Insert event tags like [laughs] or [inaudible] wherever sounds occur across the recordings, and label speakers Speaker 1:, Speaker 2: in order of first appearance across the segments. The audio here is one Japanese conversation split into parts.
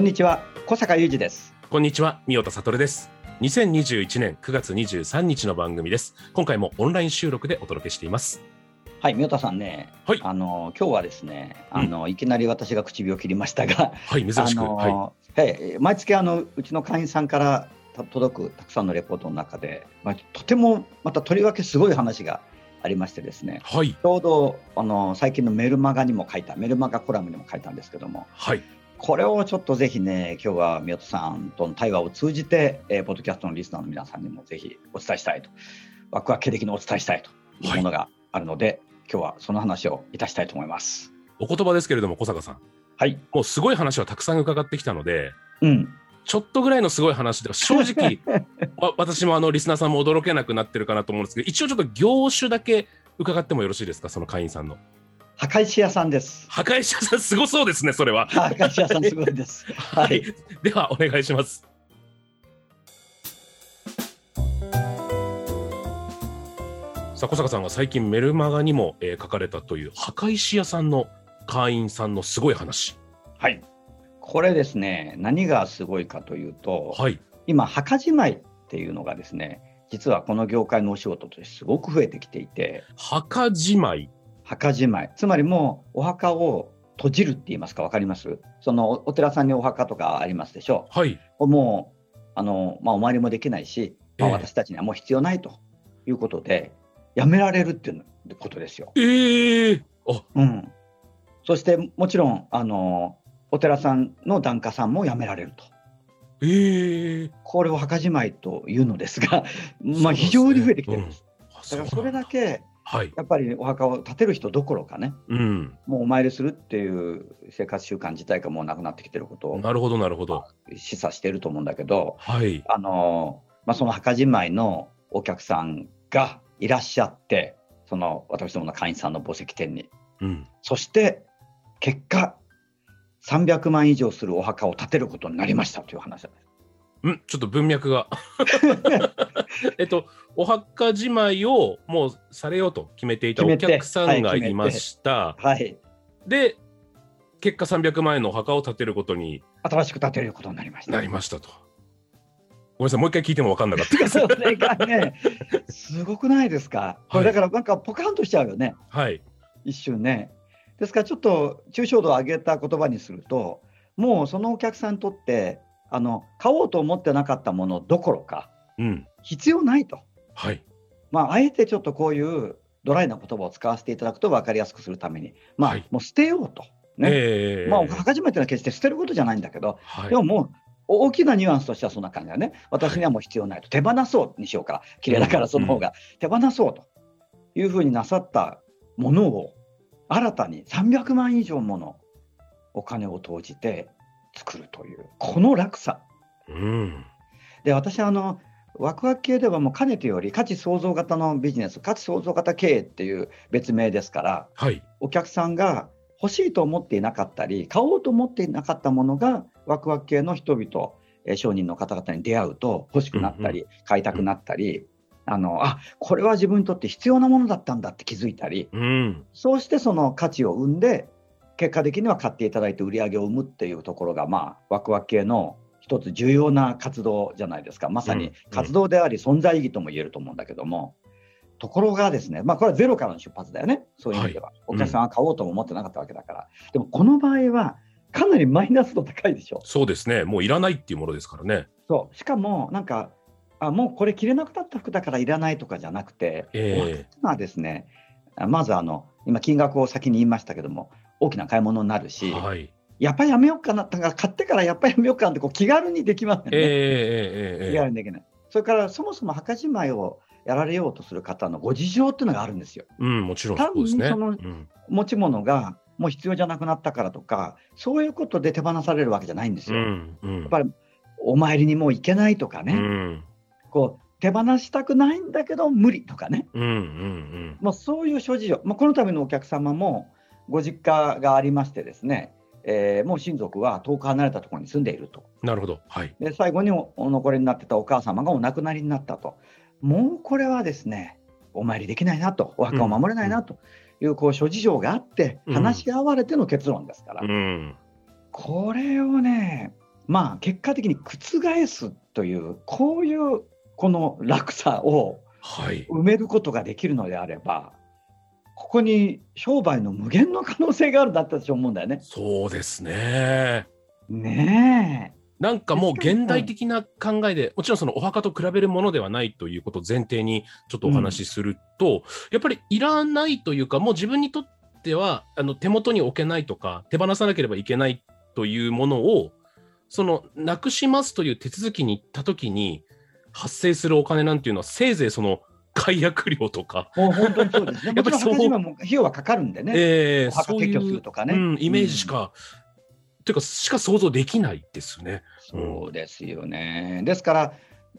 Speaker 1: こんにちは小坂雄二です
Speaker 2: こんにちは、三代田悟です。2021年9月23日の番組です。今回もオンライン収録でお届けしています。
Speaker 1: はい宮田さんね、
Speaker 2: はい
Speaker 1: あの今日はですね
Speaker 2: うん
Speaker 1: あの、いきなり私が唇を切りましたが
Speaker 2: はい、珍しく。は
Speaker 1: はい毎月あのうちの会員さんからた届くたくさんのレポートの中で、まあ、とてもまたとりわけすごい話がありましてですね
Speaker 2: い。はい。
Speaker 1: ちょうどあの最近のメルマガにも書いたメルマガコラムにも書いたんですけども
Speaker 2: はい。
Speaker 1: これをちょっとぜひね今日は宮田さんとの対話を通じて、えーポッドキャストのリスナーの皆さんにもぜひお伝えしたいとワクワク経歴にお伝えしたいというものがあるので、今日はその話をいたしたいと思います。
Speaker 2: お言葉ですけれども、小坂さん。
Speaker 1: はい、
Speaker 2: もうすごい話はたくさん伺ってきたので、
Speaker 1: うん、
Speaker 2: ちょっとぐらいのすごい話では正直、[laughs] わ私もあのリスナーさんも驚けなくなってるかなと思うんですけど、一応ちょっと業種だけ伺ってもよろしいですか、その会員さんの。
Speaker 1: 墓石屋さんです。
Speaker 2: 破壊者さん、すごそうですね、それは。
Speaker 1: 墓石屋さんすごいです。は [laughs]
Speaker 2: はいい。では、お願いします。さあ小坂さんが最近メルマガにも、えー書かれたという墓石屋さんの会員さんのすごい話。
Speaker 1: はい。これですね、何がすごいかというと、
Speaker 2: はい。
Speaker 1: 今墓じまいっていうのがですね、実はこの業界のお仕事としてすごく増えてきていて、
Speaker 2: 墓じまい。
Speaker 1: 墓じまい、つまりもうお墓を閉じるって言いますか、わかります？そのおお寺さんにお墓とかありますでしょ
Speaker 2: はい。
Speaker 1: う。もう、あの、まあ、お参りもできないし、まあ、
Speaker 2: ええ
Speaker 1: 私たちにはもう必要ないということで、やめられるっていうことですよ。
Speaker 2: えー、あ
Speaker 1: うん。そして、もちろん、あの、お寺さんの檀家さんもやめられると。
Speaker 2: えー、
Speaker 1: これを墓じまいというのですが、まあ、非常に増えてきてるんです。
Speaker 2: あ
Speaker 1: だからそれだ。け、
Speaker 2: はい。
Speaker 1: やっぱりお墓を建てる人どころかね、
Speaker 2: うん。
Speaker 1: もうお参りするっていう生活習慣自体がもうなくなってきてることを
Speaker 2: なるほど、なるほど。
Speaker 1: 示唆していると思うんだけど、
Speaker 2: はい。
Speaker 1: あのまあ、その墓じまいのお客さんがいらっしゃって、その私どもの会員さんの墓石店に、
Speaker 2: うん。
Speaker 1: そして結果、300万以上するお墓を建てることになりましたという話なんです。
Speaker 2: んちょっと文脈が。[laughs] えっと、お墓じまいをもうされようと決めていたお客さんが
Speaker 1: はい
Speaker 2: いました。
Speaker 1: はい、
Speaker 2: で、結果300万円のお墓を建てることに
Speaker 1: 新しく建てることになりました。
Speaker 2: なりましたと。ごめんなさい、もう一回聞いても分かんなかったです。[laughs]
Speaker 1: それがね、すごくないですか？これだからなんかポカンとしちゃうよね。
Speaker 2: はい。
Speaker 1: 一瞬ね。ですからちょっと抽象度を上げた言葉にするともうそのお客さんにとってあの買おうと思ってなかったものどころか
Speaker 2: うん。
Speaker 1: 必要ないと、
Speaker 2: はい。
Speaker 1: まあ、あえてちょっとこういうドライな言葉を使わせていただくと分かりやすくするために、まあ
Speaker 2: はい
Speaker 1: もう捨てようと。ね
Speaker 2: えー
Speaker 1: まあ、墓じまいというのは決して捨てることじゃないんだけど、
Speaker 2: はい
Speaker 1: でももう大きなニュアンスとしてはそんな感じだね。私にはもう必要ないと。手放そうにしようか。綺麗だからその方が。手放そうというふうになさったものを新たに300万以上ものお金を投じて作るという、この落差。
Speaker 2: うん。
Speaker 1: で、私はあの、ワクワク系ではもうかねてより価値創造型のビジネス、価値創造型経営っていう別名ですから、
Speaker 2: はい。
Speaker 1: お客さんが欲しいと思っていなかったり、買おうと思っていなかったものが、ワクワク系の人々、えー商人の方々に出会うと欲しくなったり、買いたくなったり、あの、あ、これは自分にとって必要なものだったんだって気づいたり、
Speaker 2: うん。
Speaker 1: そうしてその価値を生んで、結果的には買っていただいて売り上げを生むっていうところが、まあ、ワクワク系の一つ重要な活動じゃないですか。まさに活動であり存在意義とも言えると思うんだけども、ところがですね、まあこれはゼロからの出発だよね。そういう意味では。お客さんは買おうとも思ってなかったわけだから。でもこの場合はかなりマイナス度高いでしょ。
Speaker 2: そうですね。もういらないっていうものですからね。
Speaker 1: そう。しかもなんか、あ、もうこれ着れなくなった服だからいらないとかじゃなくて、
Speaker 2: え
Speaker 1: まあですね、あまずあの、今金額を先に言いましたけども、大きな買い物になる
Speaker 2: え
Speaker 1: し、
Speaker 2: はい。
Speaker 1: やっぱりやめようかな、だから買ってからやっぱりやめようかなってこう気軽にできますよね。
Speaker 2: ええええええ
Speaker 1: 気軽にできない。それからそもそも墓じまいをやられようとする方のご事情っていうのがあるんですよ。
Speaker 2: うん、もちろんそうですね。
Speaker 1: 単にその
Speaker 2: うん
Speaker 1: 持ち物がもう必要じゃなくなったからとか、そういうことで手放されるわけじゃないんです
Speaker 2: う
Speaker 1: よ。
Speaker 2: んうん
Speaker 1: やっぱりお参りにもう行けないとかね、
Speaker 2: うん
Speaker 1: こう手放したくないんだけど無理とかね、
Speaker 2: うんうん
Speaker 1: もうそういう諸事情、まあ、この度のお客様もご実家がありましてですね、えーもう親族は遠く離れたところに住んでいると。
Speaker 2: うん。なるほど。はい。
Speaker 1: で最後におお残りになってたお母様がお亡くなりになったと。もうこれはですね、お参りできないなと、お墓を守れないなというこう諸事情があって、
Speaker 2: うん
Speaker 1: 話し合われての結論ですから、
Speaker 2: うん。
Speaker 1: これをね、まあ結果的に覆すという、こういうこの落差を
Speaker 2: はい。
Speaker 1: 埋めることができるのであれば、ここに商売の無限の可能性があるんだって私思うんだよね。
Speaker 2: そうですね。
Speaker 1: ね
Speaker 2: なんかもう現代的な考えで、もちろんそのお墓と比べるものではないということを前提にちょっとお話しすると、やっぱりいらないというか、もう自分にとってはあの手元に置けないとか、手放さなければいけないというものを、そのなくしますという手続きに行ったときに発生するお金なんていうのは、せいぜいその解約料とか、
Speaker 1: え、もう本当にそうですね。
Speaker 2: やっぱりそう
Speaker 1: も費用はかかるんでね。
Speaker 2: えー
Speaker 1: お墓撤去するとかね
Speaker 2: うん、イメージしか、というか、しか想像できないですね。
Speaker 1: そうですよね。ですから、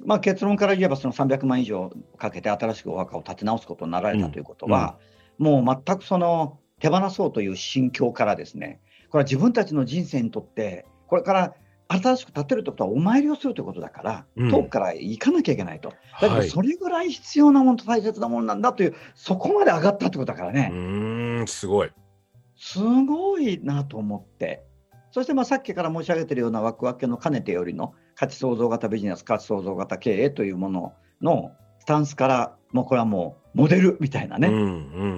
Speaker 1: まあ、結論から言えば、その300万以上かけて新しくお墓を建て直すことになられたということは、もう全くその手放そうという心境からですね、これは自分たちの人生にとって、これから新しく建てるということはお参りをするということだから、
Speaker 2: うん
Speaker 1: 遠くから行かなきゃいけないと。だけど、
Speaker 2: はい。
Speaker 1: それぐらい必要なものと大切なものなんだという、そこまで上がったということだから
Speaker 2: う
Speaker 1: ね。
Speaker 2: ーん、すごい。
Speaker 1: すごいなと思って、そしてまあさっきから申し上げているようなワクワク系のかねてよりの価値創造型ビジネス、価値創造型経営というもののスタンスから、もうこれはもうモデルみたいなね、
Speaker 2: うんう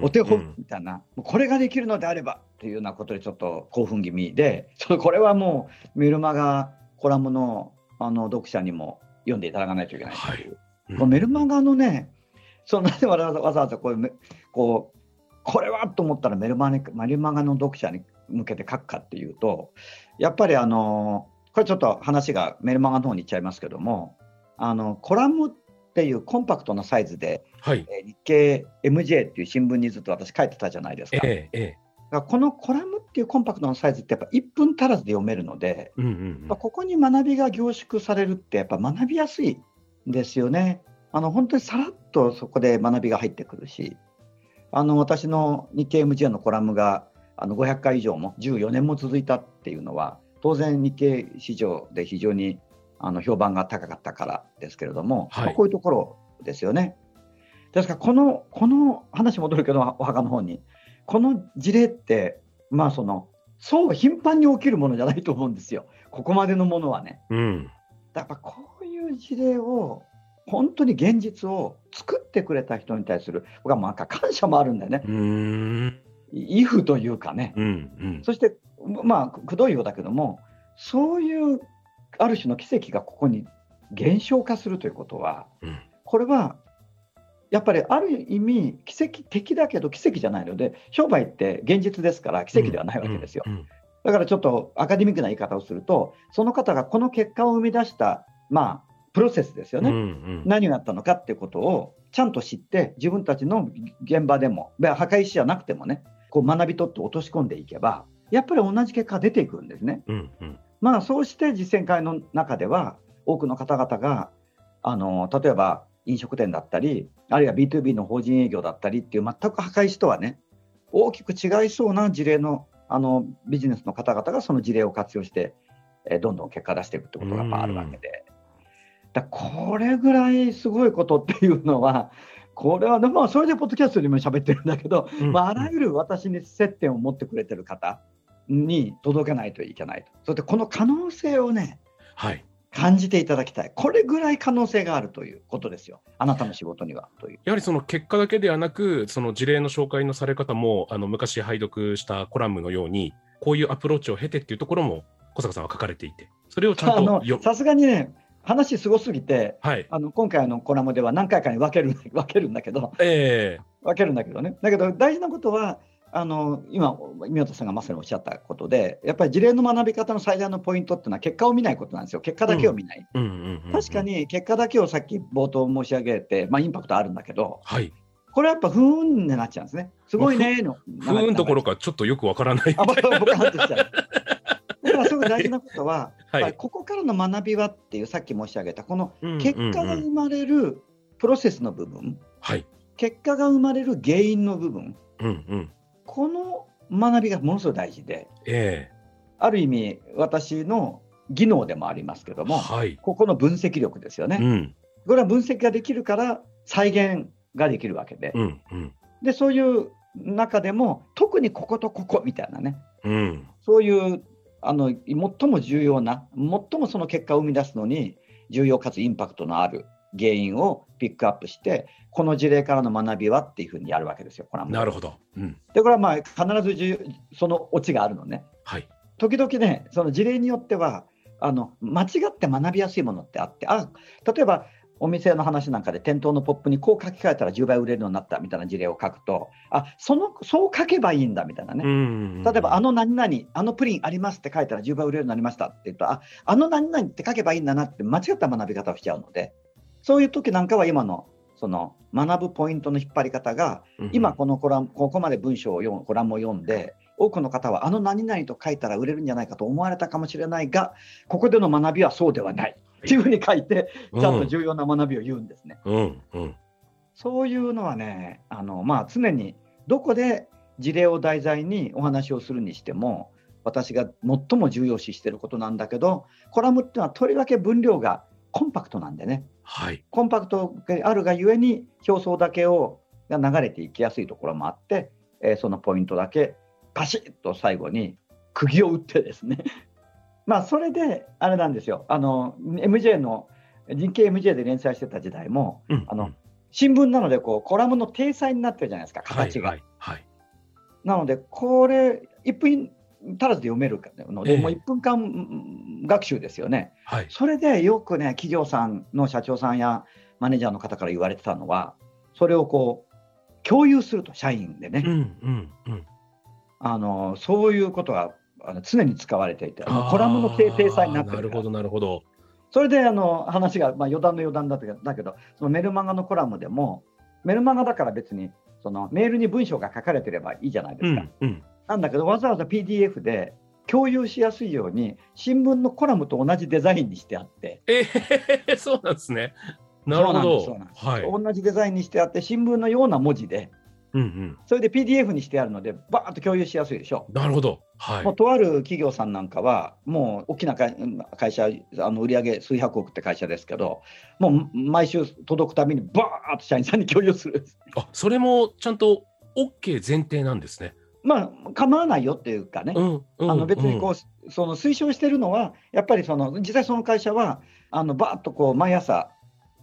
Speaker 2: ん
Speaker 1: お手本
Speaker 2: うん
Speaker 1: みたいな、これができるのであればというようなことでちょっと興奮気味で、[laughs] これはもうメルマガコラムのあの読者にも読んでいただかないといけないという。
Speaker 2: うん
Speaker 1: このメルマガのね、そのなんでわざわざこうこう、これはと思ったらメルマガメルマガの読者に向けて書くかっていうと、やっぱりあの、これちょっと話がメルマガの方に行っちゃいますけども、あのコラムっていうコンパクトなサイズで、
Speaker 2: はい。
Speaker 1: えー日経 MJ っていう新聞にずっと私書いてたじゃないですか。
Speaker 2: ええ、え
Speaker 1: このコラムっていうコンパクトなサイズってやっぱ1分足らずで読めるので、
Speaker 2: うんうん
Speaker 1: やっぱここに学びが凝縮されるって、やっぱ学びやすいんですよね。あの本当にさらっとそこで学びが入ってくるし、あの私の日経 MJ のコラムがあの500回以上も14年も続いたっていうのは、当然日経市場で非常にあの評判が高かったからですけれども、
Speaker 2: はい
Speaker 1: まあこういうところですよね。ですからこの、この話戻るけど、お墓の方に、この事例って、まあその、そう頻繁に起きるものじゃないと思うんですよ。ここまでのものはね。
Speaker 2: うん。
Speaker 1: やっぱこういう事例を、本当に現実を作ってくれた人に対する、僕はなんか感謝もあるんだよね。イフというかね。
Speaker 2: うんうん。
Speaker 1: そして、まあ、くどいようだけども、そういうある種の奇跡がここに減少化するということは、
Speaker 2: うん
Speaker 1: これはやっぱりある意味、奇跡的だけど奇跡じゃないので、商売って現実ですから奇跡ではないわけですよ。
Speaker 2: うん
Speaker 1: だからちょっとアカデミックな言い方をすると、その方がこの結果を生み出した、まあ、プロセスですよね。
Speaker 2: うんうん
Speaker 1: 何があったのかっていうことをちゃんと知って、自分たちの現場でも、で破壊師じゃなくてもね、こう学び取って落とし込んでいけば、やっぱり同じ結果が出てくるんですね。
Speaker 2: うんうん
Speaker 1: まあ、そうして実践会の中では、多くの方々が、あの例えば飲食店だったり、あるいは B2B の法人営業だったりっていう、全く破壊師とはね、大きく違いそうな事例のあのビジネスの方々がその事例を活用して、えーどんどん結果出していくってことがあるわけで。だこれぐらいすごいことっていうのは、これは、まあ、それでポッドキャストでも喋ってるんだけど、
Speaker 2: うん
Speaker 1: まあ、あらゆる私に接点を持ってくれてる方に届けないといけないと。そしてこの可能性をね、
Speaker 2: はい。
Speaker 1: 感じていただきたい。これぐらい可能性があるということですよ。あなたの仕事にはという。
Speaker 2: やはりその結果だけではなく、その事例の紹介のされ方も、あの昔拝読したコラムのように、こういうアプローチを経てっていうところも小坂さんは書かれていて、それをちゃんと。
Speaker 1: さすがにね、話すごすぎて、
Speaker 2: はい。
Speaker 1: あの今回のコラムでは何回かに分ける分けるんだけど、
Speaker 2: え
Speaker 1: 分けるんだけどね。だけど大事なことは、あの今、宮田さんがまさにおっしゃったことで、やっぱり事例の学び方の最大のポイントっていうのは、結果を見ないことなんですよ、結果だけを見ない。確か、に結果だけをさっき冒頭申し上げて、まあ、インパクトあるんだけど、
Speaker 2: はい。
Speaker 1: これはやっぱふーんになっちゃうんですね。すごいねーの。
Speaker 2: 不運どころか、ちょっとよくわからない。
Speaker 1: あ、ちゃう。だからすごい大事なことは、
Speaker 2: はい
Speaker 1: ここからの学びはっていうさっき申し上げたこの結果が生まれるプロセスの部分、
Speaker 2: はい。
Speaker 1: 結果が生まれる原因の部分
Speaker 2: うんうん。
Speaker 1: この学びがものすごい大事で
Speaker 2: え
Speaker 1: ある意味私の技能でもありますけど
Speaker 2: え
Speaker 1: も
Speaker 2: はい。
Speaker 1: ここの分析力ですよね。
Speaker 2: うん
Speaker 1: これは分析ができるから再現ができるわけで
Speaker 2: うんうん
Speaker 1: でそういう中でも特にこことここみたいなね
Speaker 2: うん。
Speaker 1: そういうあの最も重要な、最もその結果を生み出すのに重要かつインパクトのある原因をピックアップして、この事例からの学びはっていうふうにやるわけですよ、これ
Speaker 2: なるほど。うん。
Speaker 1: で、これはまあ必ず重要そのオチがあるのね。
Speaker 2: はい。
Speaker 1: 時々ね、その事例によっては、あの間違って学びやすいものってあって、あ例えばお店の話なんかで店頭のポップにこう書き換えたら10倍売れるようになったみたいな事例を書くと、あそのそう書けばいいんだみたいなね。
Speaker 2: うん
Speaker 1: 例えば、あの何々、あのプリンありますって書いたら10倍売れるようになりましたって言うと、ああの何々って書けばいいんだなって間違った学び方をしちゃうので、そういう時なんかは今のその学ぶポイントの引っ張り方が、今このコラム、ここまで文章を読む、コラムを読んで、多くの方はあの何々と書いたら売れるんじゃないかと思われたかもしれないが、ここでの学びはそうではない。っていうふうに書いて、ちゃんと重要な学びを言うんですね。
Speaker 2: うん。うん。
Speaker 1: そういうのはね、あのまあ、常にどこで事例を題材にお話をするにしても、私が最も重要視していることなんだけど、コラムっていうのはとりわけ分量がコンパクトなんでね、
Speaker 2: はい。
Speaker 1: コンパクトがあるがゆえに、表層だけをが流れていきやすいところもあって、えーそのポイントだけパシッと最後に釘を打ってですね、[laughs] まあそれであれなんですよ、あの MJ の人形 MJ で連載してた時代も、
Speaker 2: うん。
Speaker 1: あの新聞なのでこうコラムの体裁になってるじゃないですか、形が。
Speaker 2: はいはい
Speaker 1: なので、これ、1分足らずで読めるので、
Speaker 2: ええ
Speaker 1: もう1分間学習ですよね。
Speaker 2: はい。
Speaker 1: それでよくね、企業さんの社長さんやマネージャーの方から言われてたのは、それをこう共有すると、社員でね、
Speaker 2: うんうんうん。
Speaker 1: あのそういうことがあの常に使われていて、コラムの定定裁になってる
Speaker 2: なるほどなるほど。
Speaker 1: それであの話が、まあ、余談の余談だったけどだけど、そのメルマガのコラムでも、メルマガだから別にそのメールに文章が書かれてればいいじゃないで
Speaker 2: う
Speaker 1: すか。
Speaker 2: んうん。
Speaker 1: なんだけど、わざわざ PDF で共有しやすいように、新聞のコラムと同じデザインにしてあって、
Speaker 2: えー、そうなんですね。なるほど。はい。
Speaker 1: 同じデザインにしてあって、新聞のような文字で、
Speaker 2: うんうん。
Speaker 1: それで PDF にしてあるので、バーッと共有しやすいでしょ。
Speaker 2: なるほど。はい
Speaker 1: もう。とある企業さんなんかは、もう大きな会会社、あの売上数百億って会社ですけど、もう毎週届くたびに、バーッと社員さんに共有する。
Speaker 2: あ、それもちゃんと OK 前提なんですね。
Speaker 1: まあ、構わないよっていうかね、
Speaker 2: うんうん。
Speaker 1: あの別にこ
Speaker 2: う
Speaker 1: う、その推奨してるのは、やっぱりその実際その会社は、あのバーッとこう毎朝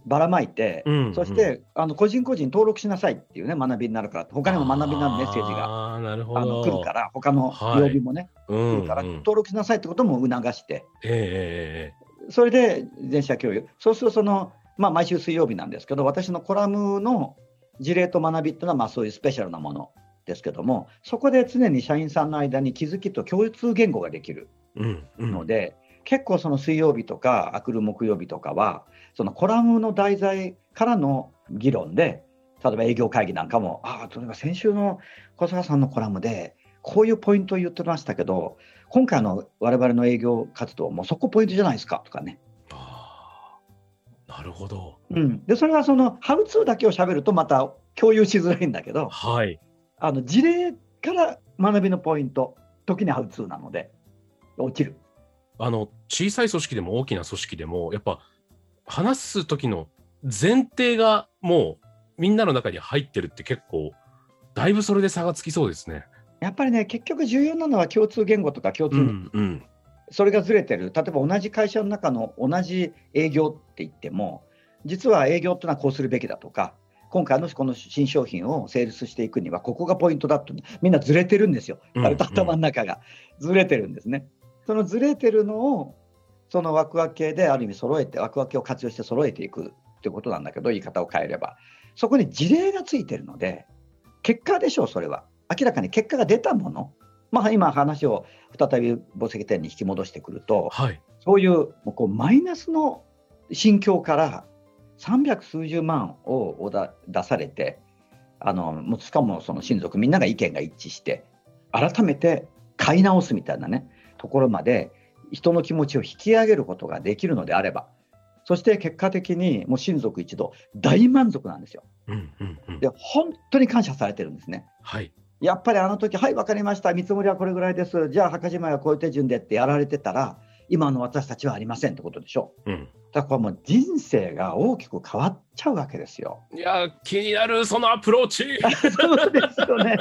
Speaker 1: ばらまいて、
Speaker 2: うんうん
Speaker 1: そしてあの個人個人登録しなさいっていうね、学びになるから、他にも学びになるメッセージが。
Speaker 2: あ。
Speaker 1: の来るから、他の
Speaker 2: はい。
Speaker 1: 曜日もね、
Speaker 2: うん、
Speaker 1: 来るから、
Speaker 2: うん
Speaker 1: 登録しなさいってことも促して、
Speaker 2: ええ
Speaker 1: それで全社共有、そうするとその、まあ、毎週水曜日なんですけど、私のコラムの事例と学びっていうのは、まあ、そういうスペシャルなものですけども、そこで常に社員さんの間に気づきと共通言語ができる。
Speaker 2: えええうんうん。
Speaker 1: ので、結構その水曜日とか、あくる木曜日とかは、そのコラムの題材からの議論で、例えば営業会議なんかも、ああ、例えば先週の小坂さんのコラムで、こういうポイントを言ってましたけど、今回の我々の営業活動もそこポイントじゃないですかとかね。
Speaker 2: なるほど。
Speaker 1: うん、でそれはそのハウツーだけを喋るとまた共有しづらいんだけど、
Speaker 2: はい。
Speaker 1: あの事例から学びのポイント、時にハウツーなので、落ちる。
Speaker 2: あの、小さい組織でも大きな組織でも、やっぱ、話す時の前提がもうみんなの中に入ってるって結構、だいぶそれで差がつきそうですね。
Speaker 1: やっぱりね、結局重要なのは共通言語とか共通、
Speaker 2: うんうん。
Speaker 1: それがずれてる、例えば同じ会社の中の同じ営業って言っても、実は営業ってのはこうするべきだとか、今回のこの新商品をセールスしていくには、ここがポイントだと、みんなずれてるんですよ、
Speaker 2: うん
Speaker 1: 割と頭の中がずれてるんですね。そのずれてるのを、その枠分けである意味揃えて、枠分けを活用して揃えていくってことなんだけど、言い方を変えれば、そこに事例がついてるので、結果でしょう、それは。明らかに結果が出たもの、まあ、今話を再び宝石店に引き戻してくると、
Speaker 2: はい。
Speaker 1: そういうこうマイナスの心境から300数十万をだ出されてあのもうしかもその親族みんなが意見が一致して改めて買い直すみたいなねところまで人の気持ちを引き上げることができるのであればそして結果的にもう親族一同大満足なんですよ。
Speaker 2: うんうんうん
Speaker 1: で本当に感謝されてるんですね。
Speaker 2: はい。
Speaker 1: やっぱりあの時はい分かりました見積もりはこれぐらいですじゃあ墓じまいはこういう手順でってやられてたら今の私たちはありませんってことでしょ
Speaker 2: うん。
Speaker 1: だからもう人生が大きく変わっちゃうわけですよ。
Speaker 2: いやー、気になる、そのアプローチ。[laughs]
Speaker 1: そうですよね。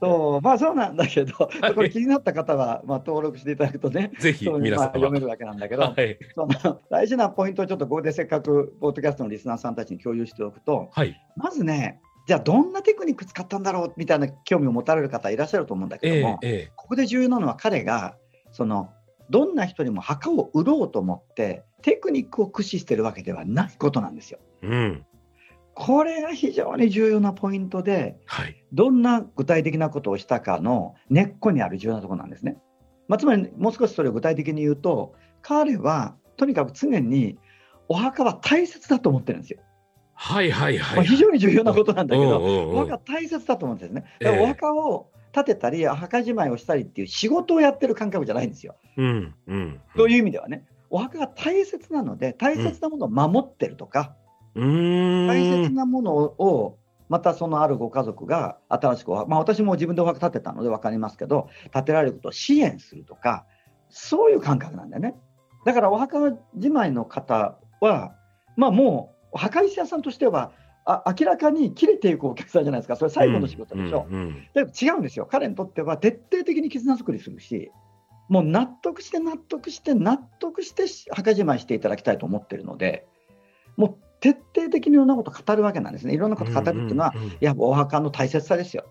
Speaker 1: そうまあそうなんだけど、
Speaker 2: はい
Speaker 1: これ気になった方は、まあ、登録していただくとね、
Speaker 2: ぜひ皆様。
Speaker 1: まあ読めるわけなんだけど、
Speaker 2: はい。
Speaker 1: その大事なポイントをちょっとここでせっかくポッドキャストのリスナーさんたちに共有しておくと、
Speaker 2: はい。
Speaker 1: まずね、じゃあどんなテクニック使ったんだろうみたいな興味を持たれる方いらっしゃると思うんだけ
Speaker 2: ええ
Speaker 1: ども、
Speaker 2: え
Speaker 1: ここで重要なのは彼がそのどんな人にも墓を売ろうと思ってテクニックを駆使してるわけではないことなんですよ。
Speaker 2: えうん。
Speaker 1: これが非常に重要なポイントで、
Speaker 2: はい。
Speaker 1: どんな具体的なことをしたかの根っこにある重要なところなんですね。まあ、つまり、もう少しそれを具体的に言うと、彼はとにかく常にお墓は大切だと思ってるんですよ。
Speaker 2: はいはい
Speaker 1: まあ、
Speaker 2: はい。
Speaker 1: 非常に重要なことなんだけど、お墓は大切だと思うんですね。だから
Speaker 2: ええ
Speaker 1: お墓を建てたり、墓じまいをしたりっていう仕事をやってる感覚じゃないんですよ。
Speaker 2: うんうん。
Speaker 1: という意味ではね、お墓が大切なので、大切なものを守ってるとか、
Speaker 2: うーん。
Speaker 1: 大切なものをまたそのあるご家族が新しくまあ、私も自分でお墓建てたので分かりますけど建てられることを支援するとかそういう感覚なんだよねだからお墓じまいの方はまあもう墓石屋さんとしてはあ明らかに切れていくお客さんじゃないですか。それ最後の仕事でしょ、
Speaker 2: うんうん
Speaker 1: でも違うんですよ。彼にとっては徹底的に絆作りするしもう納得して納得して納得して墓じまいしていただきたいと思ってるのでもう徹底的にいろんなこと語るわけなんですね。いろんなこと語るっていうのは、
Speaker 2: うんうんうん。
Speaker 1: いやお墓の大切さですよ。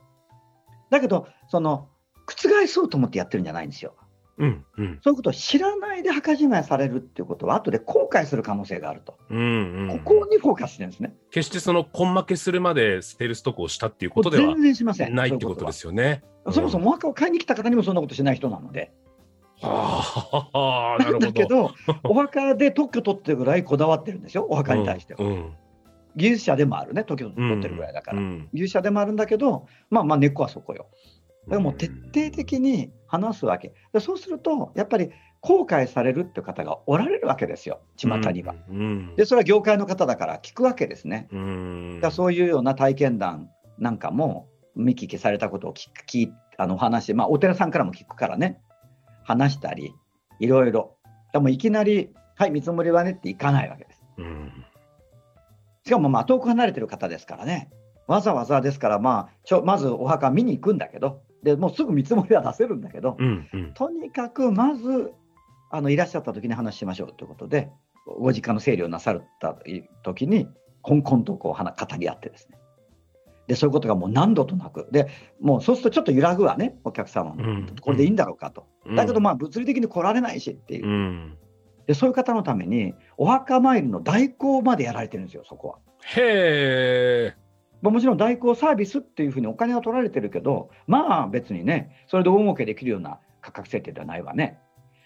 Speaker 1: だけどその覆そうと思ってやってるんじゃないんですよ
Speaker 2: うんうん
Speaker 1: そういうことを知らないで墓じまいされるっていうことは後で後悔する可能性があると、
Speaker 2: うんうんうん
Speaker 1: ここにフォーカスしてるんですね
Speaker 2: 決してその根負けするまでセールストックをしたっていうことでは
Speaker 1: 全然しません
Speaker 2: ないってことですよね。
Speaker 1: そもそもお墓を買いに来た方にもそんなことしない人なので
Speaker 2: はあ、なるほど。[laughs]
Speaker 1: だけど、お墓で特許取ってるぐらいこだわってるんですよ、お墓に対しては。
Speaker 2: うん
Speaker 1: 技術者でもあるね、特許
Speaker 2: うん
Speaker 1: 取ってるぐらいだから。
Speaker 2: うん
Speaker 1: 技術者でもあるんだけど、まあまあ根っこはそこよ。だからもう徹底的に話すわけ。でそうすると、やっぱり後悔されるって方がおられるわけですよ、巷には。。
Speaker 2: うん
Speaker 1: で、それは業界の方だから聞くわけですね。
Speaker 2: うん
Speaker 1: だそういうような体験談なんかも見聞きされたことを聞く聞いあのお話、まあ、お寺さんからも聞くからね、話したり、いろいろ。でもいきなり、はい、見積もりはねっていかないわけです。
Speaker 2: うん
Speaker 1: しかもまあ遠く離れてる方ですからね、わざわざですから、まあ、ちょまずお墓見に行くんだけど、でもうすぐ見積もりは出せるんだけど、
Speaker 2: うんうん
Speaker 1: とにかくまずあのいらっしゃった時に話しましょうということで、ご実家の整理をなさった時に、こんこんとこう話語り合ってですね。で、そういうことがもう何度となく、でもうそうするとちょっと揺らぐわね、お客様も。
Speaker 2: うん
Speaker 1: これでいいんだろうかと。
Speaker 2: うん
Speaker 1: だけど、まあ、物理的に来られないしっていうう、
Speaker 2: ん
Speaker 1: で、そういう方のために、お墓参りの代行までやられてるんですよ、そこは。
Speaker 2: へえ。
Speaker 1: まあもちろん代行サービスっていうふうにお金は取られてるけど、まあ別にね、それで大儲けできるような価格設定ではないわね。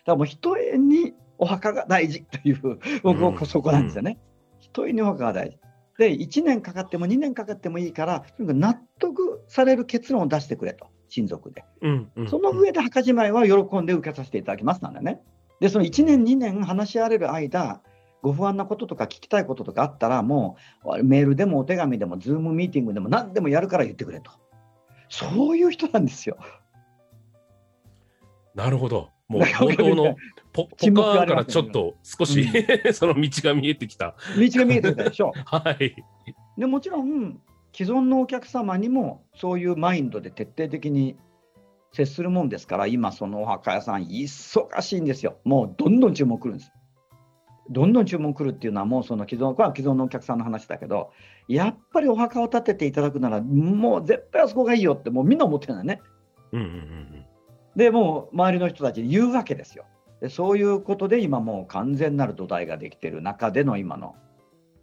Speaker 1: だからもう一重にお墓が大事という、僕
Speaker 2: うん
Speaker 1: はそこなんですよね。一重にお墓が大事。で、1年かかっても2年かかってもいいから、とにかく納得される結論を出してくれと、親族で。
Speaker 2: うんうん
Speaker 1: その上で墓じまいは喜んで受けさせていただきますなんだね。で、その1年、2年話し合われる間、ご不安なこととか聞きたいこととかあったら、もうメールでもお手紙でも、ズームミーティングでも何でもやるから言ってくれと。そういう人なんですよ。
Speaker 2: なるほど。もう
Speaker 1: なんか
Speaker 2: 本当のポポカーンからちょっと少し、[laughs] その道が見えてきた。
Speaker 1: 道が見えてきたでしょ。[laughs]
Speaker 2: はい。
Speaker 1: でもちろん、既存のお客様にもそういうマインドで徹底的に接するもんですから、今、そのお墓屋さん、忙しいんですよ。もうどんどん注文来るんです。どんどん注文来るっていうのは、もうその既存、は既存のお客さんの話だけど、やっぱりお墓を建てていただくなら、もう絶対あそこがいいよって、もうみんな思ってるんだよね。
Speaker 2: うんうんうん
Speaker 1: でもう周りの人たちに言うわけですよ。でそういうことで今もう完全なる土台ができてる中での今の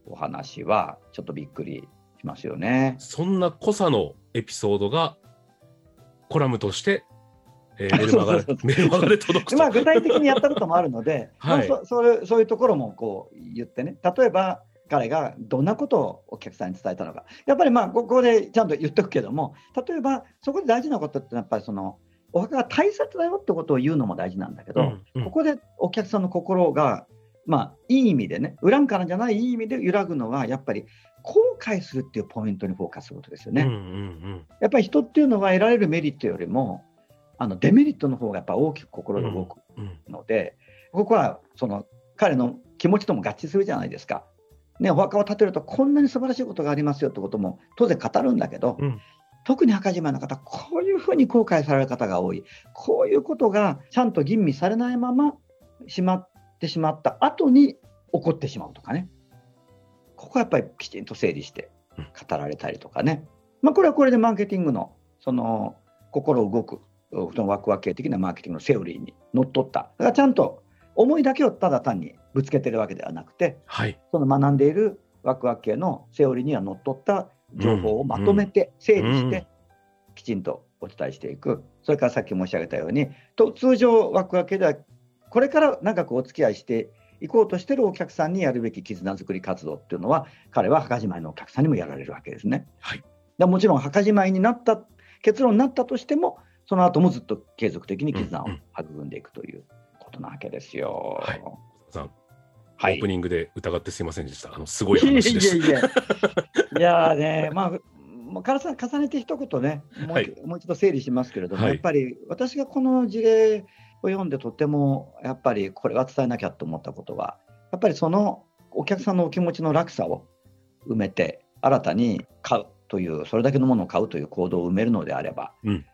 Speaker 1: お話はちょっとびっくりしますよね。
Speaker 2: そんな濃さのエピソードがコラムとして、えーメルマガで届くと。
Speaker 1: まあ、具体的にやったこともあるので、[laughs]
Speaker 2: はい。
Speaker 1: まあ、そそれそういうところもこう言ってね、例えば彼がどんなことをお客さんに伝えたのか、やっぱりまあここでちゃんと言っておくけども、例えばそこで大事なことってやっぱりそのお墓が大切だよってことを言うのも大事なんだけど、
Speaker 2: うんうん。
Speaker 1: ここでお客さんの心が、まあ、いい意味でね、恨むからじゃないいい意味で揺らぐのは、やっぱり後悔するっていうポイントにフォーカスすることですよね。
Speaker 2: うんうん。
Speaker 1: やっぱり人っていうのは得られるメリットよりも、あのデメリットの方がやっぱ大きく心が動くので、ここはその彼の気持ちとも合致するじゃないですか。ね、お墓を建てるとこんなに素晴らしいことがありますよってことも当然語るんだけど、
Speaker 2: うん。
Speaker 1: 特に墓じまいの方、こういうふうに後悔される方が多い、こういうことがちゃんと吟味されないまましまってしまった後に起こってしまうとかね、ここはやっぱりきちんと整理して
Speaker 2: うん。
Speaker 1: 語られたりとかね、まあ、これはこれでマーケティングのその心動く、そのワクワク系的なマーケティングのセオリーにのっとった、だからちゃんと思いだけをただ単にぶつけてるわけではなくて、
Speaker 2: はい。
Speaker 1: その学んでいるワクワク系のセオリーにはのっとった情報をまとめて、整理して、きちんとお伝えしていく、それからさっき申し上げたように、と通常、ワクワク系では、これから長くお付き合いしていこうとしているお客さんにやるべき絆作り活動っていうのは、彼は墓じまいのお客さんにもやられるわけですね。
Speaker 2: はい
Speaker 1: でもちろん墓じまいになった、結論になったとしても、その後もずっと継続的に絆を育んでいくということなわけですよ。
Speaker 2: はい。さん、オ
Speaker 1: はい。
Speaker 2: ープニングで疑ってすいませんでした。あのすごい話で。
Speaker 1: いやいやいや。[laughs] いやーね、まあ、もう唐さん重ねて一言ね、もう,、
Speaker 2: はい。
Speaker 1: もう一度整理しますけれども、
Speaker 2: はい。
Speaker 1: やっぱり私がこの事例を読んでとても、やっぱりこれは伝えなきゃと思ったことは、やっぱりそのお客さんのお気持ちの落差を埋めて、新たに買うという、それだけのものを買うという行動を埋めるのであれば、
Speaker 2: うん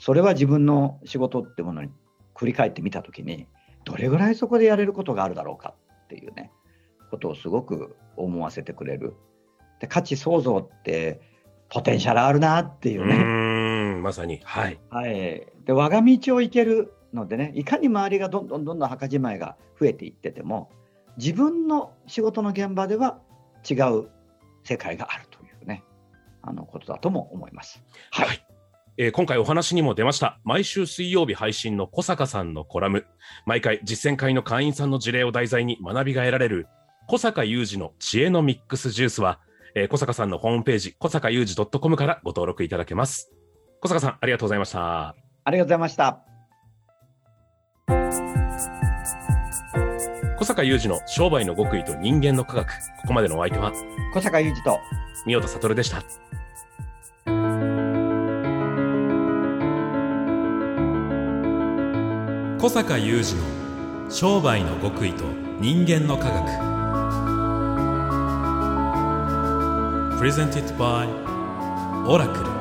Speaker 1: それは自分の仕事ってものに繰り返ってみたときに、どれぐらいそこでやれることがあるだろうかっていうね、ことをすごく思わせてくれる。で価値創造ってポテンシャルあるなっていううね。
Speaker 2: ーん、まさに。はい。
Speaker 1: はい、で我が道を行けるのでね、いかに周りがどんどんどんどん墓じまいが増えていってても、自分の仕事の現場では違う世界があるというね、あのことだとも思います。はい、
Speaker 2: はいえー今回お話にも出ました。毎週水曜日配信の小坂さんのコラム。毎回実践会の会員さんの事例を題材に学びが得られる小坂雄二の知恵のミックスジュースは、えー小坂さんのホームページ小坂雄二 .com からご登録いただけます。小坂さんありがとうございました。
Speaker 1: ありがとうございました。
Speaker 2: 小坂雄二の商売の極意と人間の科学。ここまでのお相手は
Speaker 1: 小坂雄二と
Speaker 2: 三代田悟でした
Speaker 3: 小坂雄二の商売の極意と人間の科学。プレゼンティットバイオラクル